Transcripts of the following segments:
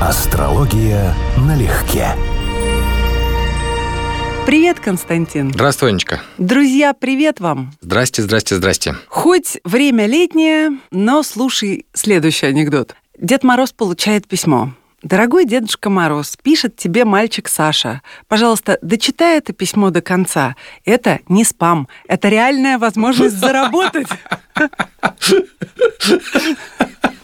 Астрология налегке. Привет, Константин. Здравствуй, Анечка. Друзья, привет вам. Здрасте, здрасте, здрасте. Хоть время летнее, но слушай следующий анекдот. Дед Мороз получает письмо. Дорогой Дедушка Мороз, пишет тебе мальчик Саша. Пожалуйста, дочитай это письмо до конца. Это не спам, это реальная возможность заработать.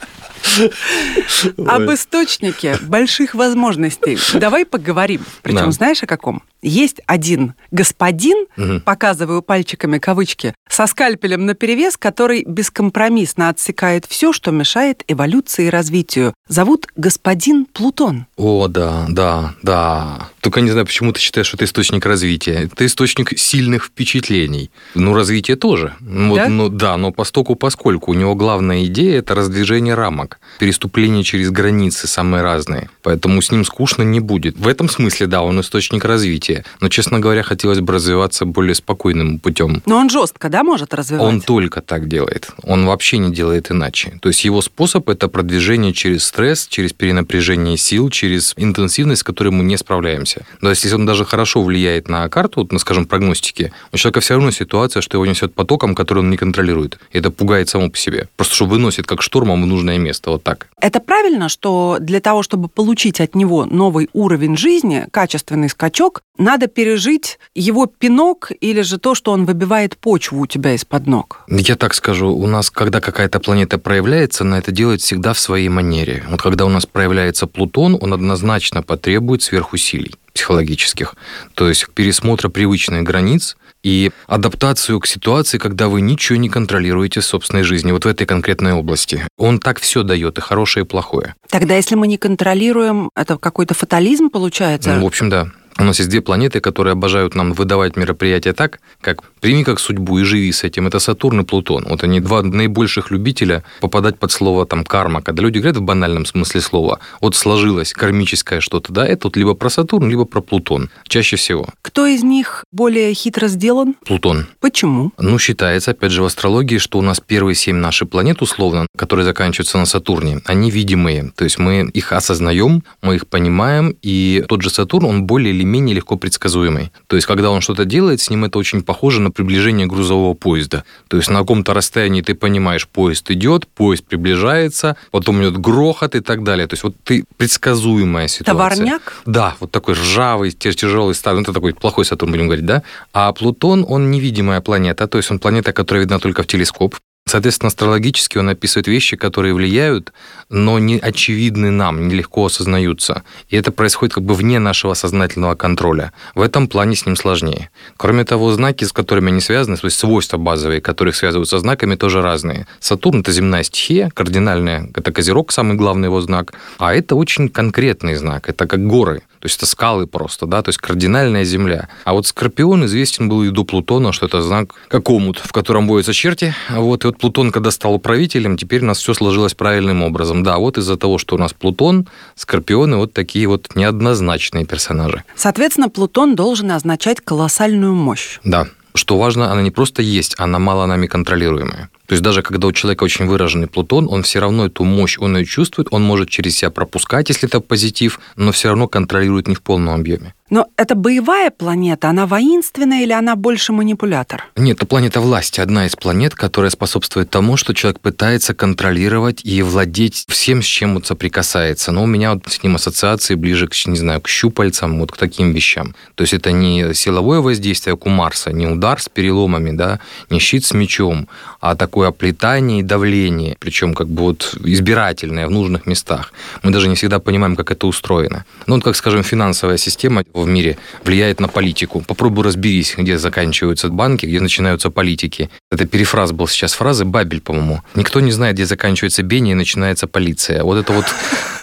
Об источнике больших возможностей. Давай поговорим. Причем знаешь о каком? Есть один господин, показываю пальчиками кавычки, со скальпелем наперевес, который бескомпромиссно отсекает все, что мешает эволюции и развитию. Зовут господин Плутон. О, да, да, да. Только не знаю, почему ты считаешь, что это источник развития. Это источник сильных впечатлений. Ну, развитие тоже. Ну, вот, Да? ну, да, но постоку поскольку у него главная идея – это раздвижение рамок, переступление через границы самые разные. Поэтому с ним скучно не будет. В этом смысле, да, он источник развития. Но, честно говоря, хотелось бы развиваться более спокойным путем. Но он жестко, да, может развивать? Он только так делает. Он вообще не делает иначе. То есть его способ – это продвижение через стресс, через перенапряжение сил, через интенсивность, с которой мы не справляемся. То есть если он даже хорошо влияет на карту, вот, ну, скажем, прогностики, у человека все равно ситуация, что его несет потоком, который он не контролирует. И это пугает само по себе. Просто что выносит как штормом в нужное место. Вот так. Это правильно, что для того, чтобы получить от него новый уровень жизни, качественный скачок, надо пережить его пинок или же то, что он выбивает почву у тебя из-под ног? Я так скажу, у нас, когда какая-то планета проявляется, она это делает всегда в своей манере. Вот когда у нас проявляется Плутон, он однозначно потребует сверхусилий психологических. То есть пересмотра привычных границ и адаптацию к ситуации, когда вы ничего не контролируете в собственной жизни, вот в этой конкретной области. Он так все дает, и хорошее, и плохое. Тогда, если мы не контролируем, это какой-то фатализм получается? Ну, в общем, да. У нас есть две планеты, которые обожают нам выдавать мероприятия так, как прими как судьбу и живи с этим. Это Сатурн и Плутон. Вот они два наибольших любителя попадать под слово там карма. Когда люди говорят в банальном смысле слова, вот сложилось кармическое что-то, да, это вот либо про Сатурн, либо про Плутон. Чаще всего. Кто из них более хитро сделан? Плутон. Почему? Ну, считается, опять же, в астрологии, что у нас первые семь наших планет, условно, которые заканчиваются на Сатурне, они видимые. То есть мы их осознаем, мы их понимаем, и тот же Сатурн, он более или менее легко предсказуемый. То есть, когда он что-то делает, с ним это очень похоже на приближение грузового поезда. То есть, на каком-то расстоянии ты понимаешь, поезд идет, поезд приближается, потом идет грохот и так далее. То есть, вот ты предсказуемая ситуация. Товарняк? Да, вот такой ржавый, тя- тяжелый стар, ну, это такой плохой Сатурн, будем говорить, да? А Плутон, он невидимая планета, то есть он планета, которая видна только в телескоп. Соответственно, астрологически он описывает вещи, которые влияют, но не очевидны нам, нелегко осознаются. И это происходит как бы вне нашего сознательного контроля. В этом плане с ним сложнее. Кроме того, знаки, с которыми они связаны, то есть свойства базовые, которых связывают со знаками, тоже разные. Сатурн – это земная стихия, кардинальная, это Козерог, самый главный его знак. А это очень конкретный знак, это как горы. То есть это скалы просто, да, то есть кардинальная земля. А вот Скорпион известен был и до Плутона, что это знак как омут, в котором водятся черти. Вот, и вот Плутон, когда стал правителем, теперь у нас все сложилось правильным образом. Да, вот из-за того, что у нас Плутон, Скорпионы вот такие вот неоднозначные персонажи. Соответственно, Плутон должен означать колоссальную мощь. Да. Что важно, она не просто есть, она мало нами контролируемая. То есть даже когда у человека очень выраженный Плутон, он все равно эту мощь, он ее чувствует, он может через себя пропускать, если это позитив, но все равно контролирует не в полном объеме. Но это боевая планета, она воинственная или она больше манипулятор? Нет, это планета власти, одна из планет, которая способствует тому, что человек пытается контролировать и владеть всем, с чем вот соприкасается. Но у меня вот с ним ассоциации ближе к, не знаю, к щупальцам, вот к таким вещам. То есть это не силовое воздействие, как у Марса, не удар с переломами, да, не щит с мечом, а такое оплетание и давление, причем как бы вот избирательное в нужных местах. Мы даже не всегда понимаем, как это устроено. Ну, вот как, скажем, финансовая система в мире влияет на политику. Попробуй разберись, где заканчиваются банки, где начинаются политики. Это перефраз был сейчас фразы Бабель, по-моему. Никто не знает, где заканчивается Бения и начинается полиция. Вот это вот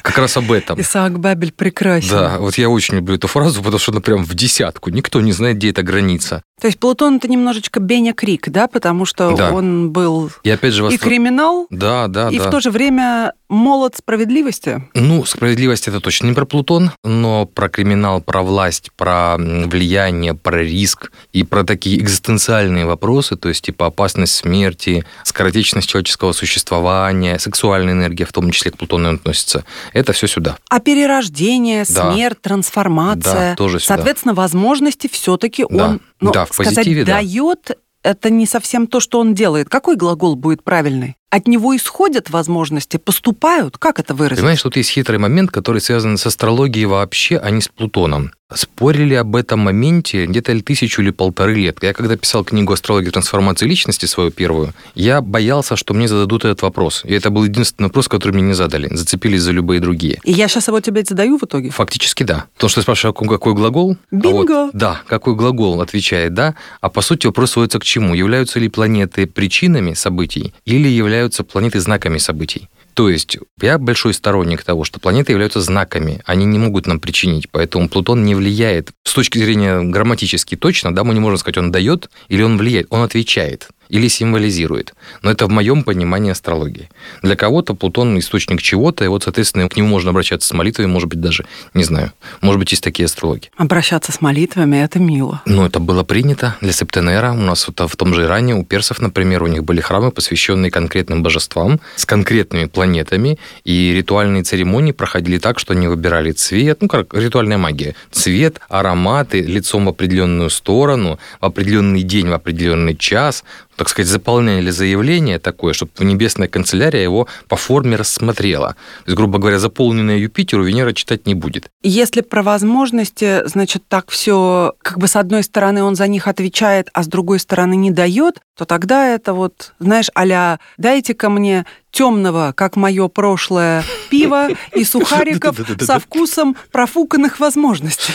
как раз об этом. Исаак Бабель прекрасен. Да, вот я очень люблю эту фразу, потому что она прям в десятку. Никто не знает, где эта граница. То есть Плутон это немножечко Беня Крик, да, потому что Да. он был И опять же... и востро- криминал, Да, да, и да. в то же время молот справедливости. Ну, справедливость это точно не про Плутон, но про криминал, про власть, про влияние, про риск и про такие экзистенциальные вопросы, то есть типа опасность смерти, скоротечность человеческого существования, сексуальная энергия, в том числе к Плутону относится. Это все сюда. А перерождение, Да. смерть, трансформация, Да, тоже сюда. соответственно, возможности все-таки Да. он, ну, Да, в сказать, позитиве, да. дает. Это не совсем то, что он делает. Какой глагол будет правильный? От него исходят возможности, поступают? Как это выразить? Понимаешь, тут есть хитрый момент, который связан с астрологией вообще, а не с Плутоном. Спорили об этом моменте где-то ли тысячу или полторы лет. Я когда писал книгу «Астрология трансформации личности» свою первую, я боялся, что мне зададут этот вопрос. И это был единственный вопрос, который мне не задали. Зацепились за любые другие. И я сейчас его тебе задаю в итоге? Фактически да. Потому что ты спрашиваешь, какой, какой глагол? А Бинго! вот, да, какой глагол отвечает да. А по сути вопрос сводится к чему? Являются ли планеты причинами событий или являются планеты знаками событий? То есть я большой сторонник того, что планеты являются знаками, они не могут нам причинить, поэтому Плутон не влияет. С точки зрения грамматически точно, да, мы не можем сказать, он дает или он влияет, он отвечает или символизирует. Но это в моем понимании астрологии. Для кого-то Плутон источник чего-то, и вот, соответственно, к нему можно обращаться с молитвой, может быть, даже, не знаю, может быть, есть такие астрологи. Обращаться с молитвами – это мило. Но это было принято для Септенера. У нас вот в том же Иране, у персов, например, у них были храмы, посвященные конкретным божествам, с конкретными планетами, и ритуальные церемонии проходили так, что они выбирали цвет, ну, как ритуальная магия, цвет, ароматы, лицом в определенную сторону, в определенный день, в определенный час, так сказать, заполняли заявление такое, чтобы небесная канцелярия его по форме рассмотрела. То есть, грубо говоря, заполненное Юпитеру Венера читать не будет. Если про возможности, значит, так все, как бы с одной стороны он за них отвечает, а с другой стороны не дает, то тогда это вот, знаешь, аля «дайте-ка мне темного, как мое прошлое, пиво и сухариков со вкусом профуканных возможностей».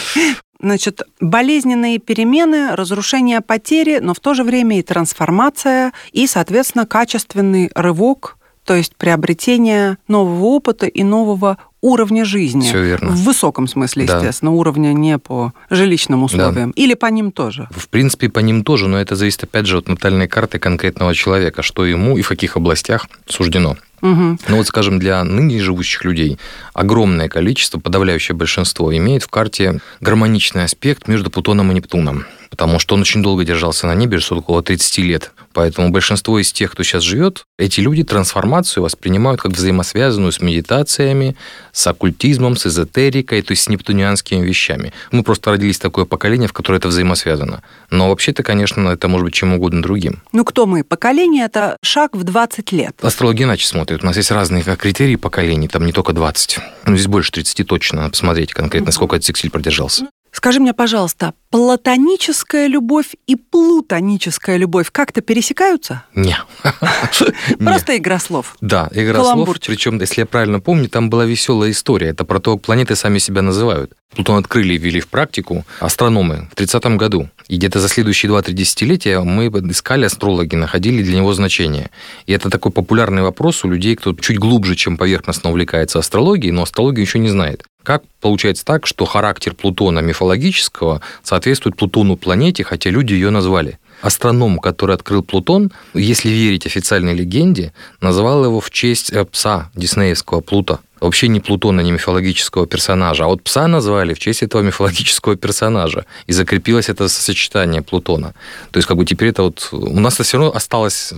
Значит, болезненные перемены, разрушение потери, но в то же время и трансформация, и, соответственно, качественный рывок, то есть приобретение нового опыта и нового уровня жизни. Всё верно. В высоком смысле, Да. естественно, уровня не по жилищным условиям. Или по ним тоже. В принципе, по ним тоже, но это зависит, опять же, от натальной карты конкретного человека, что ему и в каких областях суждено. Мгм. Ну вот, скажем, для ныне живущих людей огромное количество, подавляющее большинство, имеет в карте гармоничный аспект между Плутоном и Нептуном. Потому что он очень долго держался на небе, что около 30 лет. Поэтому большинство из тех, кто сейчас живет, эти люди трансформацию воспринимают как взаимосвязанную с медитациями, с оккультизмом, с эзотерикой, то есть с нептунианскими вещами. Мы просто родились такое поколение, в которое это взаимосвязано. Но вообще-то, конечно, это может быть чем угодно другим. Ну, кто мы? Поколение – это шаг в 20 лет. Астрология иначе смотрит. У нас есть разные критерии поколений, там не только 20. Ну, здесь больше 30 точно. Надо посмотреть конкретно, сколько этот сексиль продержался. Скажи мне, пожалуйста, платоническая любовь и плутоническая любовь как-то пересекаются? Не. Просто игра слов. Да, игра слов. Причем, если я правильно помню, там была веселая история. Это про то, как планеты сами себя называют. Плутон открыли и ввели в практику астрономы в 30 году. И где-то за следующие 2-3 десятилетия мы искали астрологи, находили для него значение. И это такой популярный вопрос у людей, кто чуть глубже, чем поверхностно увлекается астрологией, но астрологию еще не знает. Как получается так, что характер Плутона мифологического соответствует Плутону планете, хотя люди ее назвали? Астроном, который открыл Плутон, если верить официальной легенде, назвал его в честь э, пса диснеевского Плута. Вообще не Плутона, не мифологического персонажа, а вот пса назвали в честь этого мифологического персонажа. И закрепилось это сочетание Плутона. То есть как бы теперь это вот... У нас все равно осталось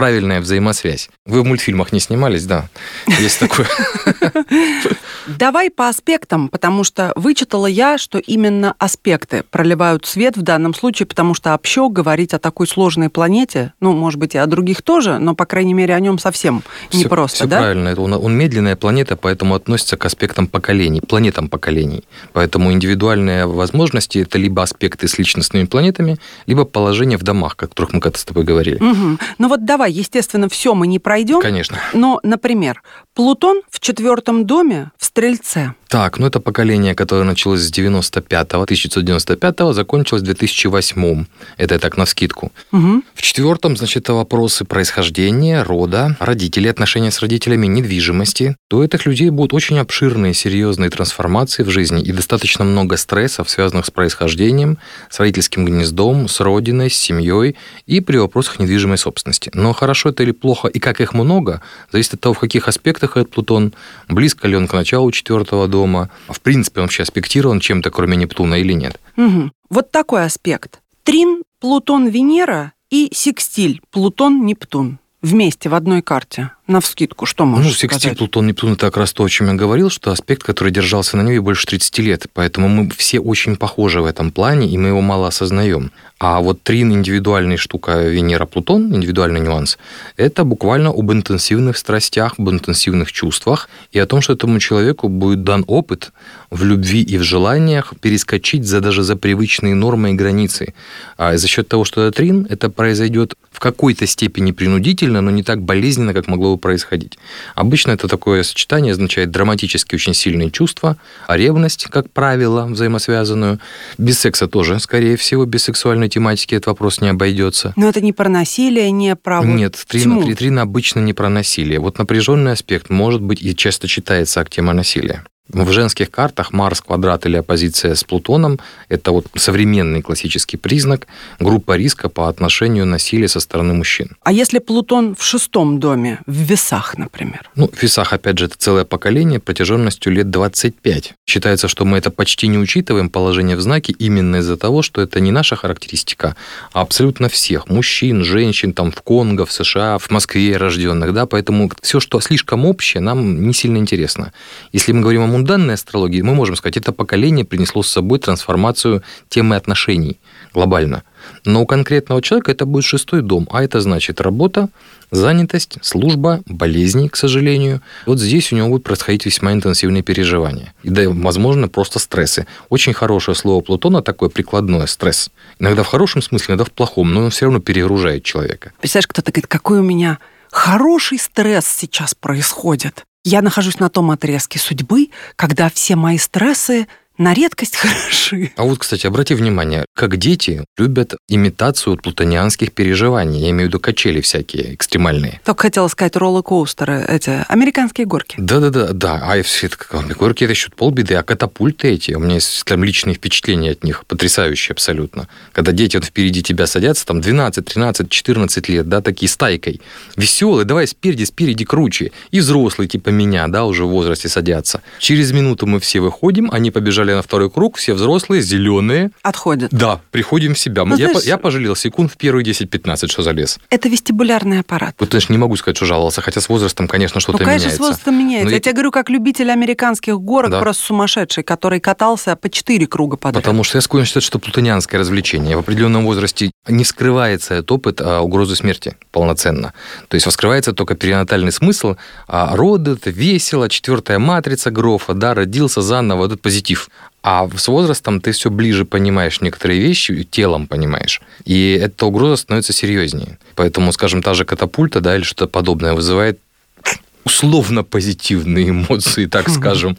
правильная взаимосвязь. Вы в мультфильмах не снимались, да? Есть такое. Давай по аспектам, потому что вычитала я, что именно аспекты проливают свет в данном случае, потому что общо говорить о такой сложной планете, ну, может быть, и о других тоже, но, по крайней мере, о нем совсем Всё- непросто, всё да? правильно. Это он, он медленная планета, поэтому относится к аспектам поколений, планетам поколений. Поэтому индивидуальные возможности – это либо аспекты с личностными планетами, либо положение в домах, о которых мы как-то с тобой говорили. Мгм. Ну вот давай, естественно, все мы не пройдем, Конечно. но, например, Плутон в четвертом доме в Стрельце. Так, ну это поколение, которое началось с 95-го, 1995-го, закончилось в 2008 Это я так на вскидку. Угу. В четвертом, значит, это вопросы происхождения, рода, родителей, отношения с родителями, недвижимости. То у этих людей будут очень обширные, серьезные трансформации в жизни и достаточно много стрессов, связанных с происхождением, с родительским гнездом, с родиной, с семьей и при вопросах недвижимой собственности. Но хорошо это или плохо, и как их много, зависит от того, в каких аспектах этот Плутон, близко ли он к началу четвертого дома, в принципе, он вообще аспектирован чем-то, кроме Нептуна или нет. Угу. Вот такой аспект. Трин, Плутон, Венера и секстиль, Плутон, Нептун вместе в одной карте? На вскидку, что можешь Ну, секстиль сказать? Плутон, Нептун, это как раз то, о чем я говорил, что аспект, который держался на небе больше 30 лет, поэтому мы все очень похожи в этом плане, и мы его мало осознаем. А вот трин индивидуальная штука Венера-Плутон, индивидуальный нюанс, это буквально об интенсивных страстях, об интенсивных чувствах и о том, что этому человеку будет дан опыт в любви и в желаниях перескочить за даже за привычные нормы и границы. А за счет того, что это трин, это произойдет в какой-то степени принудительно, но не так болезненно, как могло бы происходить. Обычно это такое сочетание означает драматически очень сильные чувства, а ревность, как правило, взаимосвязанную. Без секса тоже, скорее всего, без сексуальной тематики этот вопрос не обойдется. Но это не про насилие, не про Нет, трин, тьму. три- трин обычно не про насилие. Вот напряженный аспект может быть и часто читается как тема насилия. В женских картах Марс, квадрат или оппозиция с Плутоном – это вот современный классический признак, группа риска по отношению насилия со стороны мужчин. А если Плутон в шестом доме, в весах, например? Ну, в весах, опять же, это целое поколение протяженностью лет 25. Считается, что мы это почти не учитываем, положение в знаке, именно из-за того, что это не наша характеристика, а абсолютно всех. Мужчин, женщин, там, в Конго, в США, в Москве рожденных, да, поэтому все, что слишком общее, нам не сильно интересно. Если мы говорим о мунданной астрологии, мы можем сказать, это поколение принесло с собой трансформацию темы отношений глобально. Но у конкретного человека это будет шестой дом, а это значит работа, занятость, служба, болезни, к сожалению. Вот здесь у него будут происходить весьма интенсивные переживания. И да, возможно, просто стрессы. Очень хорошее слово Плутона такое прикладное стресс. Иногда в хорошем смысле, иногда в плохом, но он все равно перегружает человека. Представляешь, кто-то говорит, какой у меня хороший стресс сейчас происходит. Я нахожусь на том отрезке судьбы, когда все мои стрессы на редкость хороши. А вот, кстати, обрати внимание, как дети любят имитацию плутонианских переживаний. Я имею в виду качели всякие экстремальные. Только хотела сказать роллер-коустеры, эти американские горки. Да-да-да, да. А все горки это еще полбеды, а катапульты эти, у меня есть там личные впечатления от них, потрясающие абсолютно. Когда дети вот впереди тебя садятся, там 12, 13, 14 лет, да, такие стайкой, веселые, давай спереди, спереди круче. И взрослые типа меня, да, уже в возрасте садятся. Через минуту мы все выходим, они побежали на второй круг, все взрослые, зеленые. Отходят. Да, приходим в себя. Ну, я, знаешь- я пожалел секунд в первые 10-15, что залез. Это вестибулярный аппарат. Вот, конечно, не могу сказать, что жаловался, хотя с возрастом, конечно, Ну, что-то конечно, меняется. с возрастом меняется. Но я я- тебе говорю, как любитель американских горок, Да. просто сумасшедший, который катался по четыре круга подряд. Потому что я склонен считать, что плутонианское развлечение. В определенном возрасте не вскрывается этот опыт а, угрозы смерти полноценно. То есть вскрывается только перинатальный смысл, а роды, это весело, четвертая матрица Грофа, да, родился заново, этот позитив. А с возрастом ты все ближе понимаешь некоторые вещи, телом понимаешь. И эта угроза становится серьезнее. Поэтому, скажем, та же катапульта, да, или что-то подобное вызывает условно позитивные эмоции, так скажем.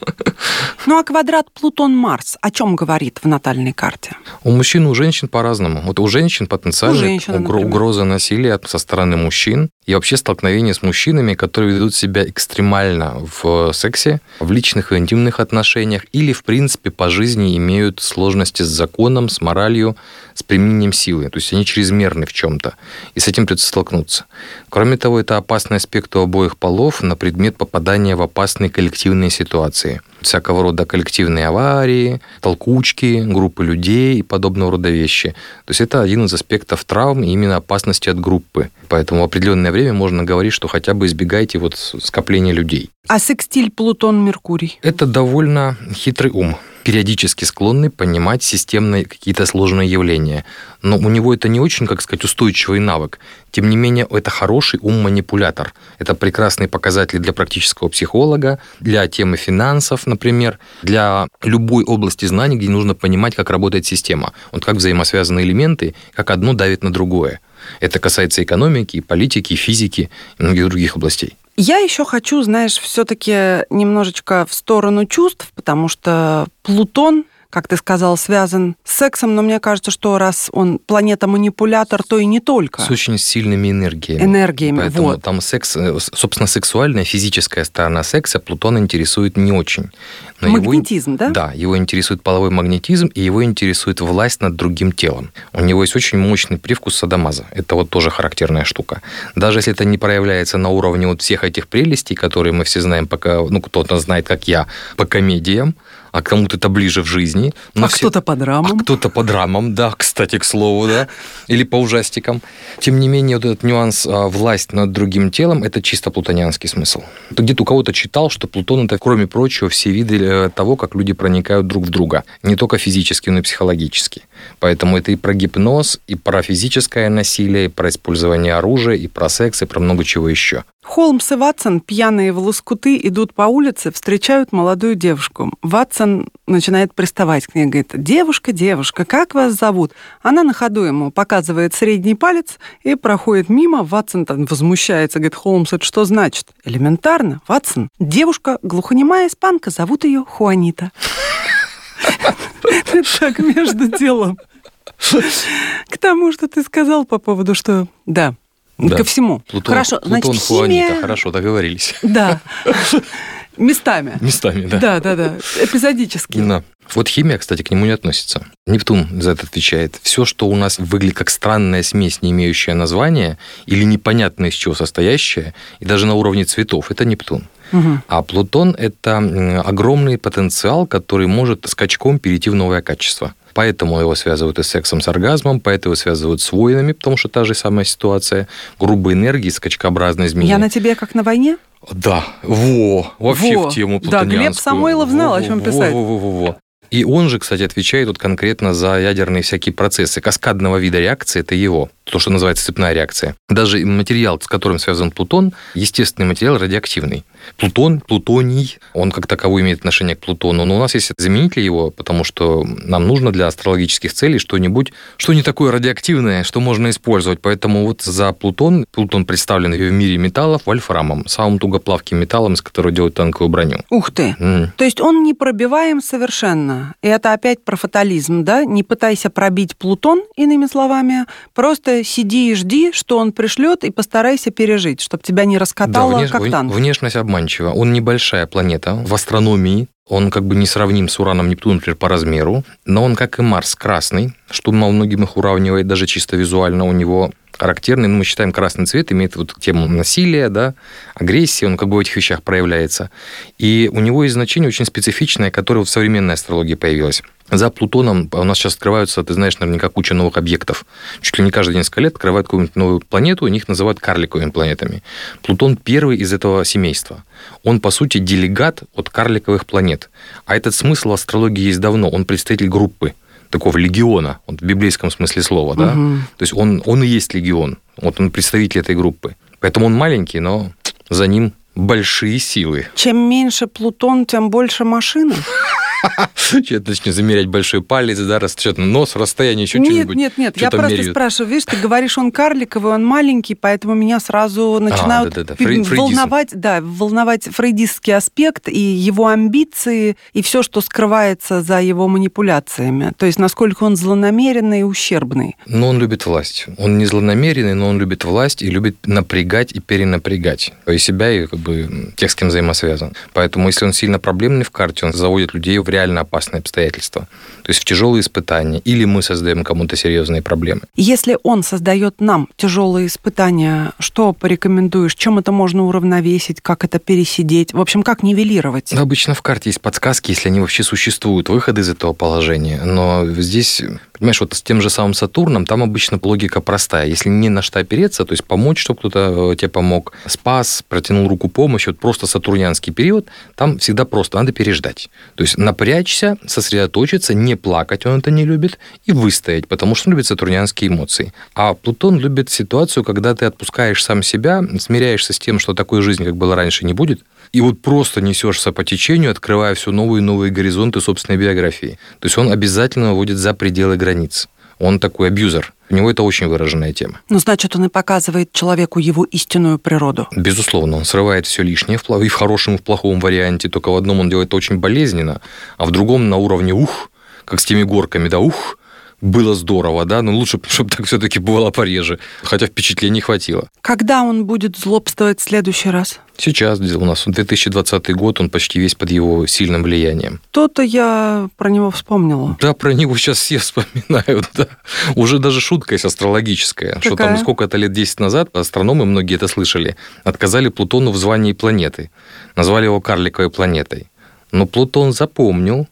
Ну а квадрат Плутон-Марс о чем говорит в натальной карте? У мужчин и у женщин по-разному. Вот у женщин потенциально У женщин, угро- например. угроза насилия со стороны мужчин и вообще столкновение с мужчинами, которые ведут себя экстремально в сексе, в личных и интимных отношениях или, в принципе, по жизни имеют сложности с законом, с моралью, с применением силы. То есть они чрезмерны в чем-то. И с этим придется столкнуться. Кроме того, это опасный аспект у обоих полов на предмет попадания в опасные коллективные ситуации. Всякого рода коллективные аварии, толкучки, группы людей и подобного рода вещи. То есть это один из аспектов травм и именно опасности от группы. Поэтому в определенное время можно говорить, что хотя бы избегайте вот скопления людей. А секстиль Плутон-Меркурий? Это довольно хитрый ум, периодически склонный понимать системные какие-то сложные явления. Но у него это не очень, как сказать, устойчивый навык. Тем не менее, это хороший ум-манипулятор. Это прекрасный показатель для практического психолога, для темы финансов, например, для любой области знаний, где нужно понимать, как работает система. Вот как взаимосвязаны элементы, как одно давит на другое. Это касается экономики, политики, физики и многих других областей. Я еще хочу, знаешь, все-таки немножечко в сторону чувств, потому что Плутон как ты сказал, связан с сексом, но мне кажется, что раз он планета-манипулятор, то и не только. С очень сильными энергиями. Энергиями, Поэтому вот. там секс, э, собственно, сексуальная, физическая сторона секса Плутон интересует не очень. Но Магнетизм, его, да? Да, его интересует половой магнетизм, и его интересует власть над другим телом. У него есть очень мощный привкус садомаза. Это вот тоже характерная штука. Даже если это не проявляется на уровне вот всех этих прелестей, которые мы все знаем, пока, ну, кто-то знает, как я, по комедиям, а кому-то это ближе в жизни. Но а все... кто-то по драмам. А кто-то по драмам, да, кстати, к слову, да, или по ужастикам. Тем не менее, вот этот нюанс а, власть над другим телом, это чисто плутонианский смысл. Где-то у кого-то читал, что Плутон это, кроме прочего, все виды э, того, как люди проникают друг в друга. Не только физически, но и психологически. Поэтому это и про гипноз, и про физическое насилие, и про использование оружия, и про секс, и про много чего еще. Холмс и Ватсон, пьяные в лоскуты, идут по улице, встречают молодую девушку. Ватсон начинает приставать к ней, говорит, девушка, девушка, как вас зовут? Она на ходу ему показывает средний палец и проходит мимо. Ватсон там возмущается, говорит, Холмс, это что значит? Элементарно, Ватсон. Девушка, глухонемая испанка, зовут ее Хуанита. Так, между делом. К тому, что ты сказал по поводу, что да, да. ко всему. Плутон, Хорошо, Плутон, значит, Хуанита, химия... хорошо, договорились. Да. Местами. Местами, да. Да, да, да. Эпизодически. Да. Вот химия, кстати, к нему не относится. Нептун за это отвечает. Все, что у нас выглядит как странная смесь, не имеющая названия, или непонятно из чего состоящая, и даже на уровне цветов, это Нептун. Угу. А Плутон – это огромный потенциал, который может скачком перейти в новое качество. Поэтому его связывают и с сексом, с оргазмом, поэтому его связывают с войнами, потому что та же самая ситуация. Грубые энергии, скачкообразные изменения. Я на тебе как на войне? Да, во, вообще во. в тему Да, Глеб Самойлов знал, во, о чем писать. Во, во, во, во. И он же, кстати, отвечает вот конкретно за ядерные всякие процессы. Каскадного вида реакции – это его, то, что называется цепная реакция. Даже материал, с которым связан Плутон, естественный материал радиоактивный. Плутон, плутоний, он как таковой имеет отношение к Плутону, но у нас есть заменитель его, потому что нам нужно для астрологических целей что-нибудь, что не такое радиоактивное, что можно использовать. Поэтому вот за Плутон, Плутон представлен в мире металлов вольфрамом, самым тугоплавким металлом, из которого делают танковую броню. Ух ты! Mm. То есть он не пробиваем совершенно. И это опять про фатализм, да? Не пытайся пробить Плутон, иными словами, просто сиди и жди, что он пришлет, и постарайся пережить, чтобы тебя не раскатало, да, внеш... как танк. Внешность обманчиво. Он небольшая планета в астрономии, он как бы не сравним с Ураном, Нептуном, например, по размеру, но он, как и Марс, красный, что мало многим их уравнивает, даже чисто визуально у него характерный, ну, мы считаем, красный цвет имеет вот тему насилия, да, агрессии, он как бы в этих вещах проявляется. И у него есть значение очень специфичное, которое в современной астрологии появилось. За Плутоном у нас сейчас открываются, ты знаешь, наверняка куча новых объектов. Чуть ли не каждые несколько лет открывают какую-нибудь новую планету, и их называют карликовыми планетами. Плутон первый из этого семейства. Он, по сути, делегат от карликовых планет. А этот смысл астрологии есть давно. Он представитель группы такого легиона, вот в библейском смысле слова, да. Угу. То есть он, он и есть легион. Вот он представитель этой группы. Поэтому он маленький, но за ним большие силы. Чем меньше Плутон, тем больше машины. Что-то замерять большой палец, да, что-то нос, расстояние, еще что-нибудь. Нет, нет, нет, я просто спрашиваю, видишь, ты говоришь, он карликовый, он маленький, поэтому меня сразу начинают а, да. волновать, да, волновать фрейдистский аспект и его амбиции, и все, что скрывается за его манипуляциями. То есть, насколько он злонамеренный и ущербный. Но он любит власть. Он не злонамеренный, но он любит власть и любит напрягать и перенапрягать. И себя, и как бы тех, с кем взаимосвязан. Поэтому, если он сильно проблемный в карте, он заводит людей в реально опасные обстоятельства. То есть в тяжелые испытания. Или мы создаем кому-то серьезные проблемы. Если он создает нам тяжелые испытания, что порекомендуешь? Чем это можно уравновесить? Как это пересидеть? В общем, как нивелировать? Ну, обычно в карте есть подсказки, если они вообще существуют, выходы из этого положения. Но здесь Понимаешь, вот с тем же самым Сатурном, там обычно логика простая. Если не на что опереться, то есть помочь, чтобы кто-то э, тебе помог, спас, протянул руку помощи, вот просто сатурнианский период, там всегда просто надо переждать. То есть напрячься, сосредоточиться, не плакать, он это не любит, и выстоять, потому что он любит сатурнианские эмоции. А Плутон любит ситуацию, когда ты отпускаешь сам себя, смиряешься с тем, что такой жизни, как было раньше, не будет, и вот просто несешься по течению, открывая все новые и новые горизонты собственной биографии. То есть он обязательно выводит за пределы границ. Он такой абьюзер. У него это очень выраженная тема. Ну, значит, он и показывает человеку его истинную природу. Безусловно, он срывает все лишнее и в хорошем, и в плохом варианте. Только в одном он делает это очень болезненно, а в другом на уровне ух, как с теми горками, да, ух, было здорово, да, но лучше, чтобы так все-таки бывало пореже, хотя впечатлений хватило. Когда он будет злобствовать в следующий раз? Сейчас у нас 2020 год, он почти весь под его сильным влиянием. То-то я про него вспомнила. Да, про него сейчас все вспоминают, да. Уже даже шутка есть астрологическая, Какая? что там сколько-то лет 10 назад астрономы, многие это слышали, отказали Плутону в звании планеты. Назвали его карликовой планетой. Но Плутон запомнил,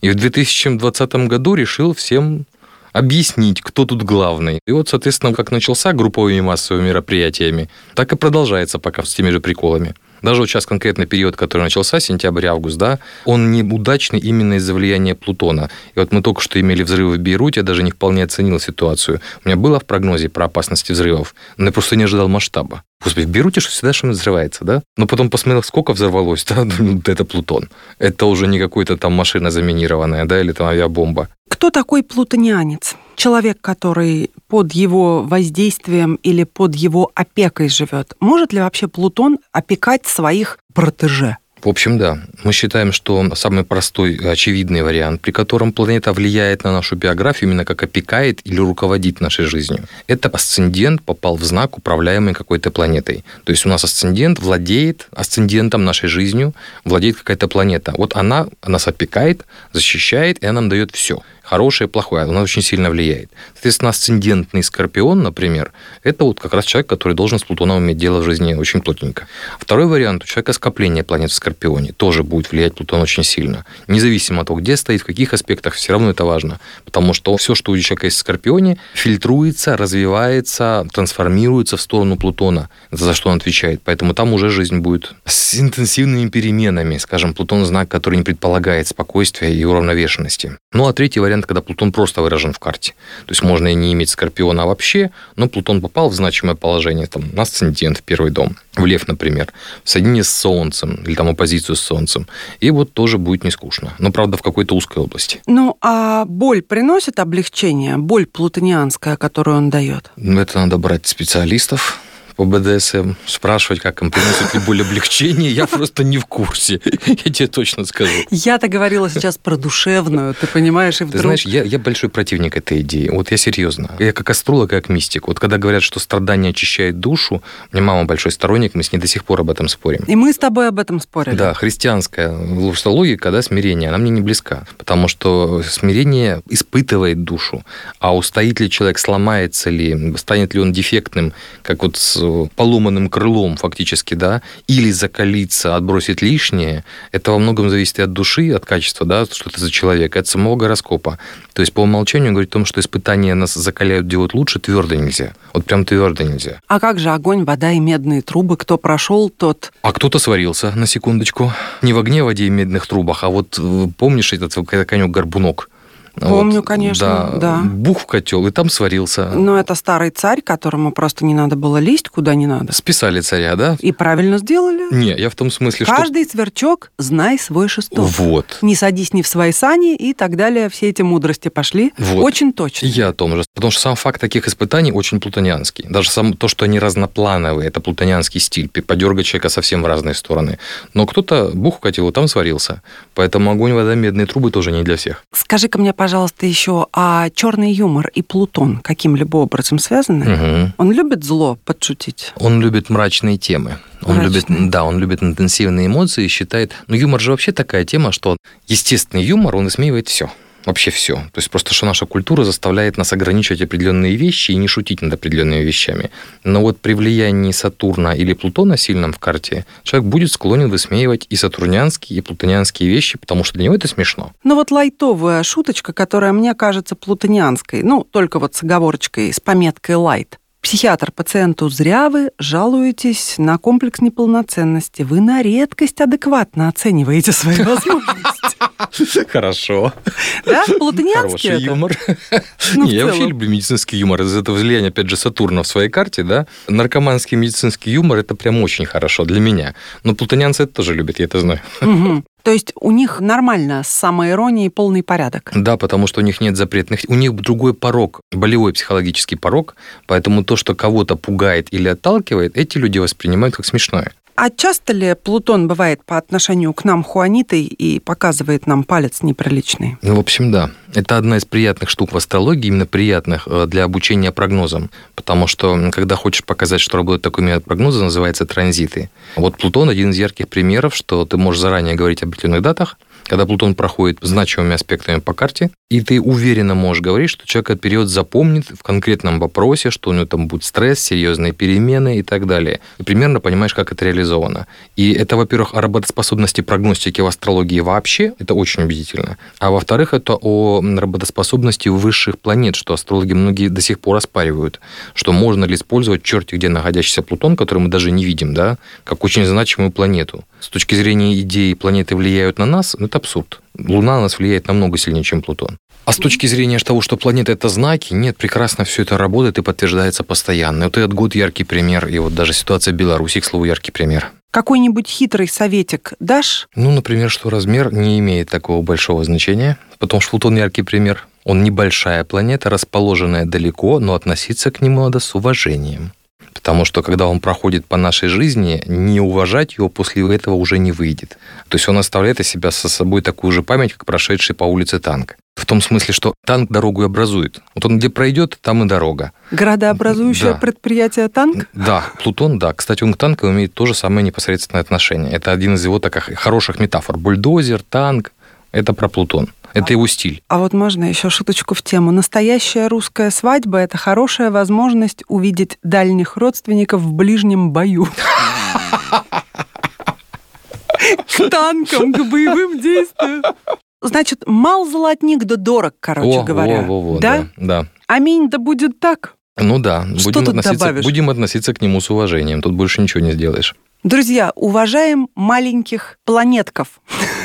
и в 2020 году решил всем объяснить, кто тут главный. И вот, соответственно, как начался групповыми массовыми мероприятиями, так и продолжается пока с теми же приколами. Даже вот сейчас конкретно период, который начался, сентябрь-август, да, он неудачный именно из-за влияния Плутона. И вот мы только что имели взрывы в Бейруте, я даже не вполне оценил ситуацию. У меня было в прогнозе про опасности взрывов, но я просто не ожидал масштаба. Господи, в Бейруте что всегда что-нибудь взрывается, да? Но потом посмотрел, сколько взорвалось, да, ну, это Плутон. Это уже не какой-то там машина заминированная, да, или там авиабомба. Кто такой плутонианец? Человек, который под его воздействием или под его опекой живет. Может ли вообще Плутон опекать своих протеже? В общем, да. Мы считаем, что самый простой, очевидный вариант, при котором планета влияет на нашу биографию, именно как опекает или руководит нашей жизнью, это асцендент попал в знак, управляемый какой-то планетой. То есть у нас асцендент владеет асцендентом нашей жизнью, владеет какая-то планета. Вот она нас опекает, защищает, и она нам дает все хорошее, плохое, она очень сильно влияет. Соответственно, асцендентный скорпион, например, это вот как раз человек, который должен с Плутоном иметь дело в жизни очень плотненько. Второй вариант, у человека скопление планет в Скорпионе, тоже будет влиять Плутон очень сильно. Независимо от того, где стоит, в каких аспектах, все равно это важно. Потому что все, что у человека есть в Скорпионе, фильтруется, развивается, трансформируется в сторону Плутона, за что он отвечает. Поэтому там уже жизнь будет с интенсивными переменами. Скажем, Плутон знак, который не предполагает спокойствия и уравновешенности. Ну а третий вариант, когда Плутон просто выражен в карте. То есть можно и не иметь Скорпиона вообще, но Плутон попал в значимое положение, там, на асцендент в первый дом, в Лев, например, в соединении с Солнцем, или там оппозицию с Солнцем. И вот тоже будет не скучно. Но, правда, в какой-то узкой области. Ну, а боль приносит облегчение? Боль плутонианская, которую он дает? Ну, это надо брать специалистов, по БДСМ, спрашивать, как им приносит ли боль облегчение, я просто не в курсе. Я тебе точно скажу. Я-то говорила сейчас про душевную, ты понимаешь, и вдруг... Ты знаешь, я, я большой противник этой идеи. Вот я серьезно. Я как астролог, как мистик. Вот когда говорят, что страдание очищает душу, меня мама большой сторонник, мы с ней до сих пор об этом спорим. И мы с тобой об этом спорили. Да, христианская логика, да, смирение, она мне не близка. Потому что смирение испытывает душу. А устоит ли человек, сломается ли, станет ли он дефектным, как вот с поломанным крылом фактически, да, или закалиться, отбросить лишнее, это во многом зависит и от души, от качества, да, что это за человек, от самого гороскопа. То есть по умолчанию говорит о том, что испытания нас закаляют, делать лучше, твердо нельзя. Вот прям твердо нельзя. А как же огонь, вода и медные трубы? Кто прошел, тот... А кто-то сварился, на секундочку. Не в огне, воде и медных трубах, а вот э, помнишь этот конек-горбунок? Помню, вот, конечно, да. да. Бух в котел, и там сварился. Но это старый царь, которому просто не надо было лезть куда не надо. Списали царя, да? И правильно сделали. Не, я в том смысле, Каждый что... Каждый сверчок знай свой шесток. Вот. Не садись не в свои сани и так далее. Все эти мудрости пошли. Вот. Очень точно. Я о том же. Потому что сам факт таких испытаний очень плутонианский. Даже сам то, что они разноплановые, это плутонианский стиль. Подергать человека совсем в разные стороны. Но кто-то бух в котел, там сварился. Поэтому огонь, вода, медные трубы тоже не для всех. Скажи-ка мне, пожалуйста, еще, а черный юмор и Плутон каким-либо образом связаны? Угу. Он любит зло подшутить? Он любит мрачные темы. Он Мрачные. любит, да, он любит интенсивные эмоции, считает. Но юмор же вообще такая тема, что естественный юмор, он высмеивает все вообще все. То есть просто что наша культура заставляет нас ограничивать определенные вещи и не шутить над определенными вещами. Но вот при влиянии Сатурна или Плутона сильном в карте человек будет склонен высмеивать и сатурнианские, и плутонианские вещи, потому что для него это смешно. Ну вот лайтовая шуточка, которая мне кажется плутонианской, ну только вот с оговорочкой, с пометкой «лайт». Психиатр пациенту зря вы жалуетесь на комплекс неполноценности. Вы на редкость адекватно оцениваете свои возможности. Хорошо. Да? Платонианский Хороший юмор. Ну, Не, я вообще люблю медицинский юмор. Из этого влияния, опять же, Сатурна в своей карте, да? Наркоманский медицинский юмор – это прям очень хорошо для меня. Но плутонианцы это тоже любят, я это знаю. То есть у них нормально с самоиронией полный порядок. Да, потому что у них нет запретных... У них другой порог, болевой психологический порог, поэтому то, что кого-то пугает или отталкивает, эти люди воспринимают как смешное. А часто ли Плутон бывает по отношению к нам Хуанитой и показывает нам палец неприличный? Ну, в общем, да. Это одна из приятных штук в астрологии, именно приятных э, для обучения прогнозам. Потому что, когда хочешь показать, что работает такой метод прогноза, называется транзиты. Вот Плутон один из ярких примеров, что ты можешь заранее говорить об определенных датах, когда Плутон проходит значимыми аспектами по карте, и ты уверенно можешь говорить, что человек этот период запомнит в конкретном вопросе, что у него там будет стресс, серьезные перемены и так далее. И примерно понимаешь, как это реализовано. И это, во-первых, о работоспособности прогностики в астрологии вообще, это очень убедительно. А во-вторых, это о работоспособности высших планет, что астрологи многие до сих пор оспаривают, что можно ли использовать черти где находящийся Плутон, который мы даже не видим, да, как очень значимую планету. С точки зрения идеи планеты влияют на нас, ну, это абсурд. Луна на нас влияет намного сильнее, чем Плутон. А с точки зрения того, что планета это знаки, нет, прекрасно все это работает и подтверждается постоянно. Вот этот год яркий пример, и вот даже ситуация в Беларуси, к слову, яркий пример. Какой-нибудь хитрый советик дашь? Ну, например, что размер не имеет такого большого значения, потому что Плутон яркий пример. Он небольшая планета, расположенная далеко, но относиться к нему надо с уважением. Потому что когда он проходит по нашей жизни, не уважать его после этого уже не выйдет. То есть он оставляет из себя со собой такую же память, как прошедший по улице танк. В том смысле, что танк дорогу образует. Вот он где пройдет, там и дорога. Градообразующее Да. предприятие танк? Да, Плутон, да. Кстати, он к танку имеет то же самое непосредственное отношение. Это один из его таких хороших метафор. Бульдозер, танк – это про Плутон. Это его стиль. А вот можно еще шуточку в тему. Настоящая русская свадьба – это хорошая возможность увидеть дальних родственников в ближнем бою. К танкам, к боевым действиям. Значит, мал золотник да дорог, короче говоря. во, во, во, да? да? Аминь, да будет так. Ну да, Что будем тут относиться, добавишь? будем относиться к нему с уважением. Тут больше ничего не сделаешь. Друзья, уважаем маленьких планетков.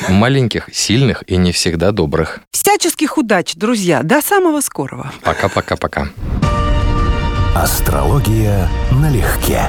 Маленьких, сильных и не всегда добрых. Всяческих удач, друзья. До самого скорого. Пока-пока-пока. Астрология налегке.